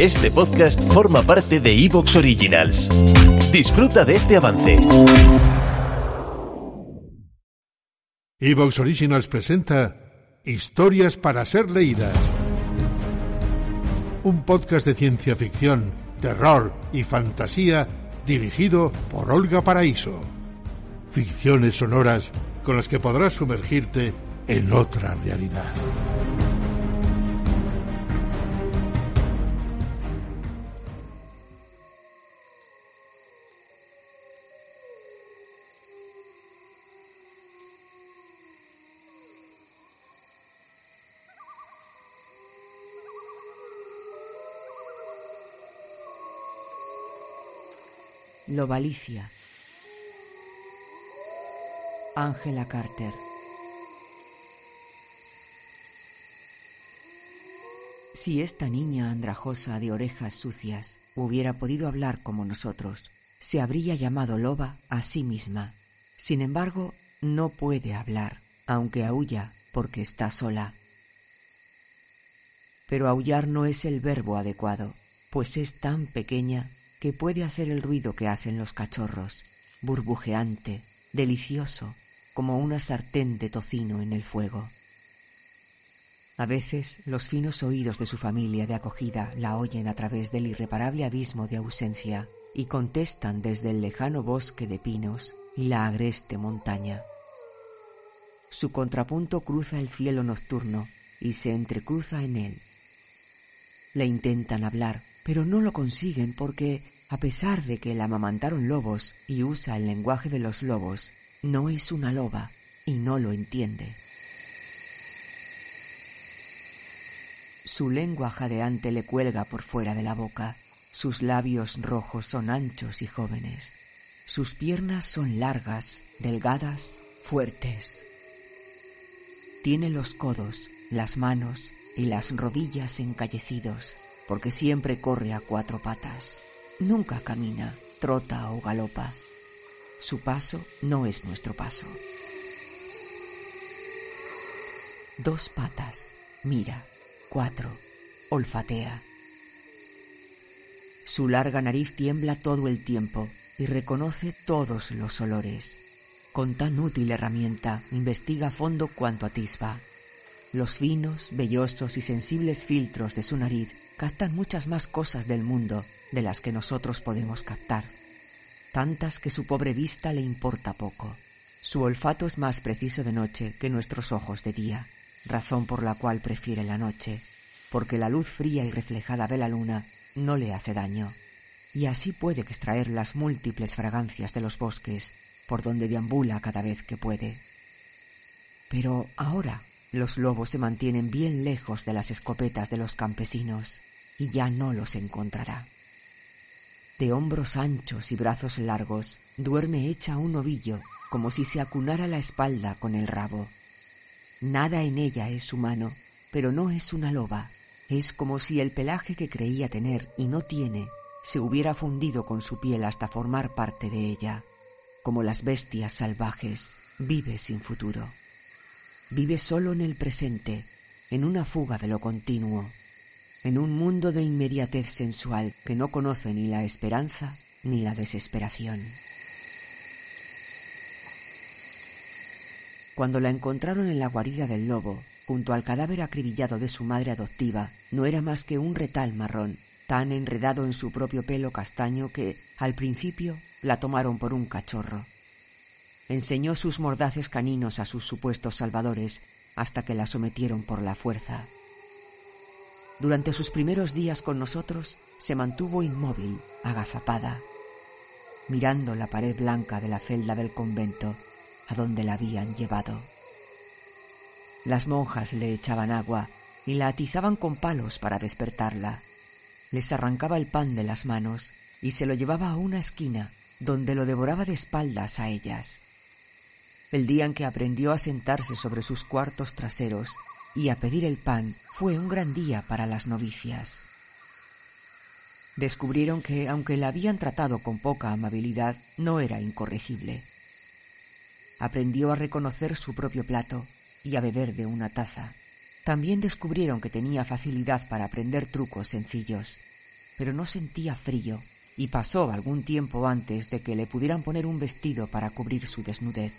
Este podcast forma parte de Evox Originals. Disfruta de este avance. Evox Originals presenta Historias para ser leídas. Un podcast de ciencia ficción, terror y fantasía dirigido por Olga Paraíso. Ficciones sonoras con las que podrás sumergirte en otra realidad. Lobalicia. Ángela Carter. Si esta niña andrajosa de orejas sucias hubiera podido hablar como nosotros, se habría llamado loba a sí misma. Sin embargo, no puede hablar, aunque aúlla porque está sola. Pero aullar no es el verbo adecuado, pues es tan pequeña que puede hacer el ruido que hacen los cachorros, burbujeante, delicioso, como una sartén de tocino en el fuego. A veces los finos oídos de su familia de acogida la oyen a través del irreparable abismo de ausencia y contestan desde el lejano bosque de pinos y la agreste montaña. Su contrapunto cruza el cielo nocturno y se entrecruza en él. Le intentan hablar, pero no lo consiguen porque, a pesar de que la amamantaron lobos y usa el lenguaje de los lobos, no es una loba y no lo entiende. Su lengua jadeante le cuelga por fuera de la boca, sus labios rojos son anchos y jóvenes, sus piernas son largas, delgadas, fuertes. Tiene los codos, las manos y las rodillas encallecidos porque siempre corre a cuatro patas. Nunca camina, trota o galopa. Su paso no es nuestro paso. Dos patas, mira, cuatro, olfatea. Su larga nariz tiembla todo el tiempo y reconoce todos los olores. Con tan útil herramienta investiga a fondo cuanto atisba. Los finos, vellosos y sensibles filtros de su nariz captan muchas más cosas del mundo de las que nosotros podemos captar, tantas que su pobre vista le importa poco. Su olfato es más preciso de noche que nuestros ojos de día, razón por la cual prefiere la noche, porque la luz fría y reflejada de la luna no le hace daño, y así puede extraer las múltiples fragancias de los bosques por donde deambula cada vez que puede. Pero ahora los lobos se mantienen bien lejos de las escopetas de los campesinos y ya no los encontrará. De hombros anchos y brazos largos, duerme hecha un ovillo como si se acunara la espalda con el rabo. Nada en ella es humano, pero no es una loba. Es como si el pelaje que creía tener y no tiene se hubiera fundido con su piel hasta formar parte de ella. Como las bestias salvajes, vive sin futuro. Vive solo en el presente, en una fuga de lo continuo, en un mundo de inmediatez sensual que no conoce ni la esperanza ni la desesperación. Cuando la encontraron en la guarida del lobo, junto al cadáver acribillado de su madre adoptiva, no era más que un retal marrón, tan enredado en su propio pelo castaño que, al principio, la tomaron por un cachorro. Enseñó sus mordaces caninos a sus supuestos salvadores hasta que la sometieron por la fuerza. Durante sus primeros días con nosotros se mantuvo inmóvil, agazapada, mirando la pared blanca de la celda del convento a donde la habían llevado. Las monjas le echaban agua y la atizaban con palos para despertarla. Les arrancaba el pan de las manos y se lo llevaba a una esquina donde lo devoraba de espaldas a ellas. El día en que aprendió a sentarse sobre sus cuartos traseros y a pedir el pan fue un gran día para las novicias. Descubrieron que, aunque la habían tratado con poca amabilidad, no era incorregible. Aprendió a reconocer su propio plato y a beber de una taza. También descubrieron que tenía facilidad para aprender trucos sencillos. pero no sentía frío, y pasó algún tiempo antes de que le pudieran poner un vestido para cubrir su desnudez.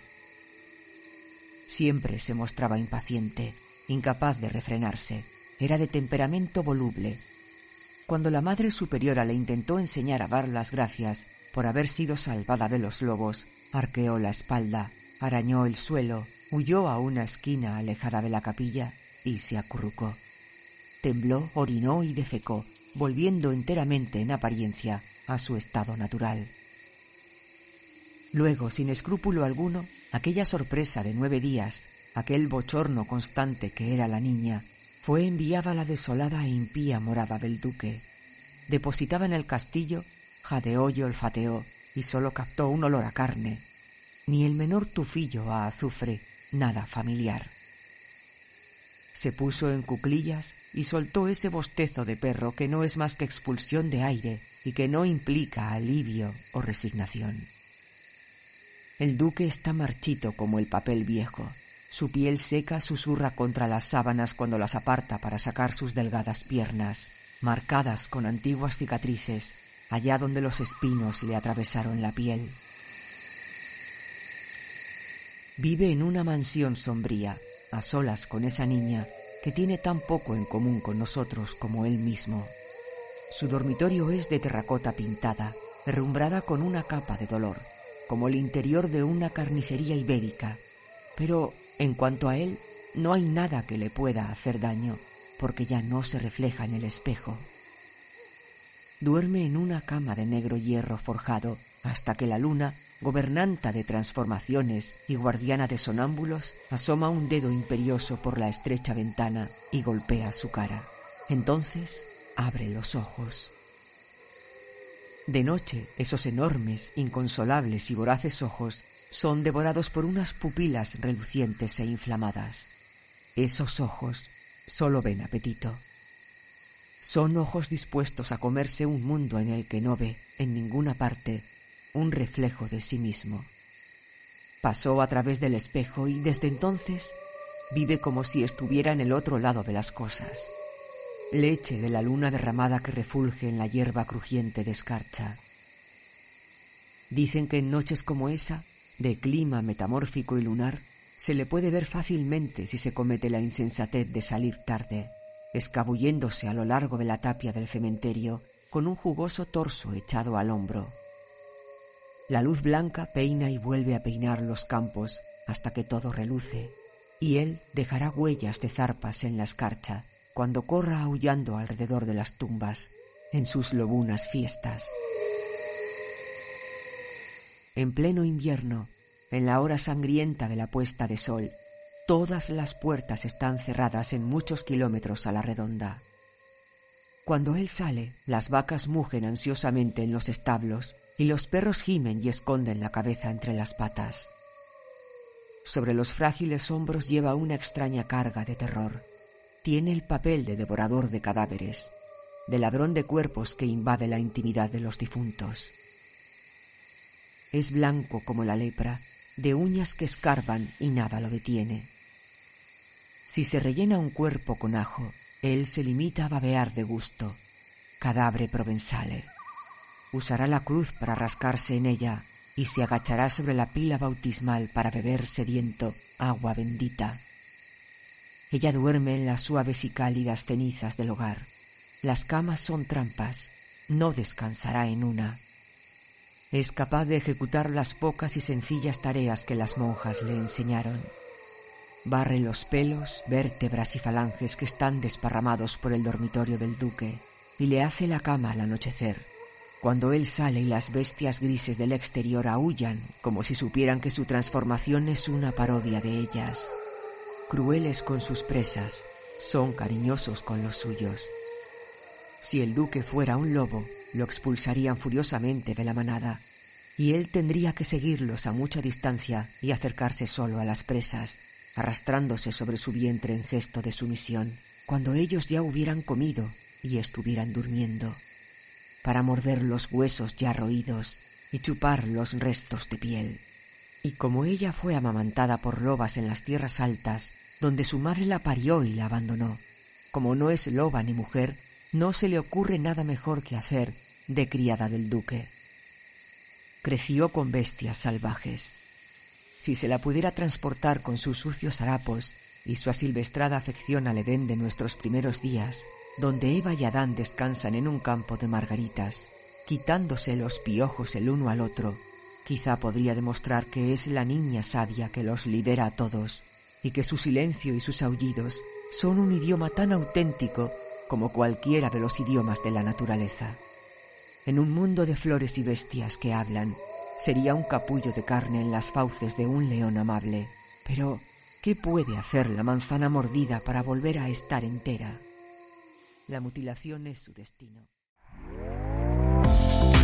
Siempre se mostraba impaciente, incapaz de refrenarse, era de temperamento voluble. Cuando la Madre Superiora le intentó enseñar a dar las gracias por haber sido salvada de los lobos, arqueó la espalda, arañó el suelo, huyó a una esquina alejada de la capilla y se acurrucó. Tembló, orinó y defecó, volviendo enteramente en apariencia a su estado natural. Luego, sin escrúpulo alguno, aquella sorpresa de nueve días, aquel bochorno constante que era la niña, fue enviada a la desolada e impía morada del duque. Depositaba en el castillo, jadeó y olfateó, y sólo captó un olor a carne, ni el menor tufillo a azufre, nada familiar. Se puso en cuclillas y soltó ese bostezo de perro que no es más que expulsión de aire y que no implica alivio o resignación. El duque está marchito como el papel viejo. Su piel seca susurra contra las sábanas cuando las aparta para sacar sus delgadas piernas, marcadas con antiguas cicatrices, allá donde los espinos le atravesaron la piel. Vive en una mansión sombría, a solas con esa niña que tiene tan poco en común con nosotros como él mismo. Su dormitorio es de terracota pintada, herrumbrada con una capa de dolor, como el interior de una carnicería ibérica. Pero en cuanto a él, no hay nada que le pueda hacer daño, porque ya no se refleja en el espejo. Duerme en una cama de negro hierro forjado hasta que la luna, gobernanta de transformaciones y guardiana de sonámbulos, asoma un dedo imperioso por la estrecha ventana y golpea su cara. Entonces abre los ojos. De noche, esos enormes, inconsolables y voraces ojos son devorados por unas pupilas relucientes e inflamadas. Esos ojos solo ven apetito. Son ojos dispuestos a comerse un mundo en el que no ve, en ninguna parte, un reflejo de sí mismo. Pasó a través del espejo y desde entonces vive como si estuviera en el otro lado de las cosas leche de la luna derramada que refulge en la hierba crujiente de escarcha. Dicen que en noches como esa, de clima metamórfico y lunar, se le puede ver fácilmente si se comete la insensatez de salir tarde, escabulléndose a lo largo de la tapia del cementerio con un jugoso torso echado al hombro. La luz blanca peina y vuelve a peinar los campos hasta que todo reluce, y él dejará huellas de zarpas en la escarcha cuando corra aullando alrededor de las tumbas en sus lobunas fiestas. En pleno invierno, en la hora sangrienta de la puesta de sol, todas las puertas están cerradas en muchos kilómetros a la redonda. Cuando él sale, las vacas mugen ansiosamente en los establos y los perros gimen y esconden la cabeza entre las patas. Sobre los frágiles hombros lleva una extraña carga de terror tiene el papel de devorador de cadáveres, de ladrón de cuerpos que invade la intimidad de los difuntos. Es blanco como la lepra, de uñas que escarban y nada lo detiene. Si se rellena un cuerpo con ajo, él se limita a babear de gusto. Cadáver provenzale. Usará la cruz para rascarse en ella y se agachará sobre la pila bautismal para beber sediento agua bendita. Ella duerme en las suaves y cálidas cenizas del hogar. Las camas son trampas. No descansará en una. Es capaz de ejecutar las pocas y sencillas tareas que las monjas le enseñaron. Barre los pelos, vértebras y falanges que están desparramados por el dormitorio del duque y le hace la cama al anochecer. Cuando él sale y las bestias grises del exterior aullan como si supieran que su transformación es una parodia de ellas crueles con sus presas, son cariñosos con los suyos. Si el duque fuera un lobo, lo expulsarían furiosamente de la manada, y él tendría que seguirlos a mucha distancia y acercarse solo a las presas, arrastrándose sobre su vientre en gesto de sumisión, cuando ellos ya hubieran comido y estuvieran durmiendo, para morder los huesos ya roídos y chupar los restos de piel. Y como ella fue amamantada por lobas en las tierras altas, donde su madre la parió y la abandonó, como no es loba ni mujer, no se le ocurre nada mejor que hacer de criada del duque. Creció con bestias salvajes. Si se la pudiera transportar con sus sucios harapos y su asilvestrada afección al Edén de nuestros primeros días, donde Eva y Adán descansan en un campo de margaritas, quitándose los piojos el uno al otro, quizá podría demostrar que es la niña sabia que los lidera a todos y que su silencio y sus aullidos son un idioma tan auténtico como cualquiera de los idiomas de la naturaleza. En un mundo de flores y bestias que hablan, sería un capullo de carne en las fauces de un león amable. Pero, ¿qué puede hacer la manzana mordida para volver a estar entera? La mutilación es su destino.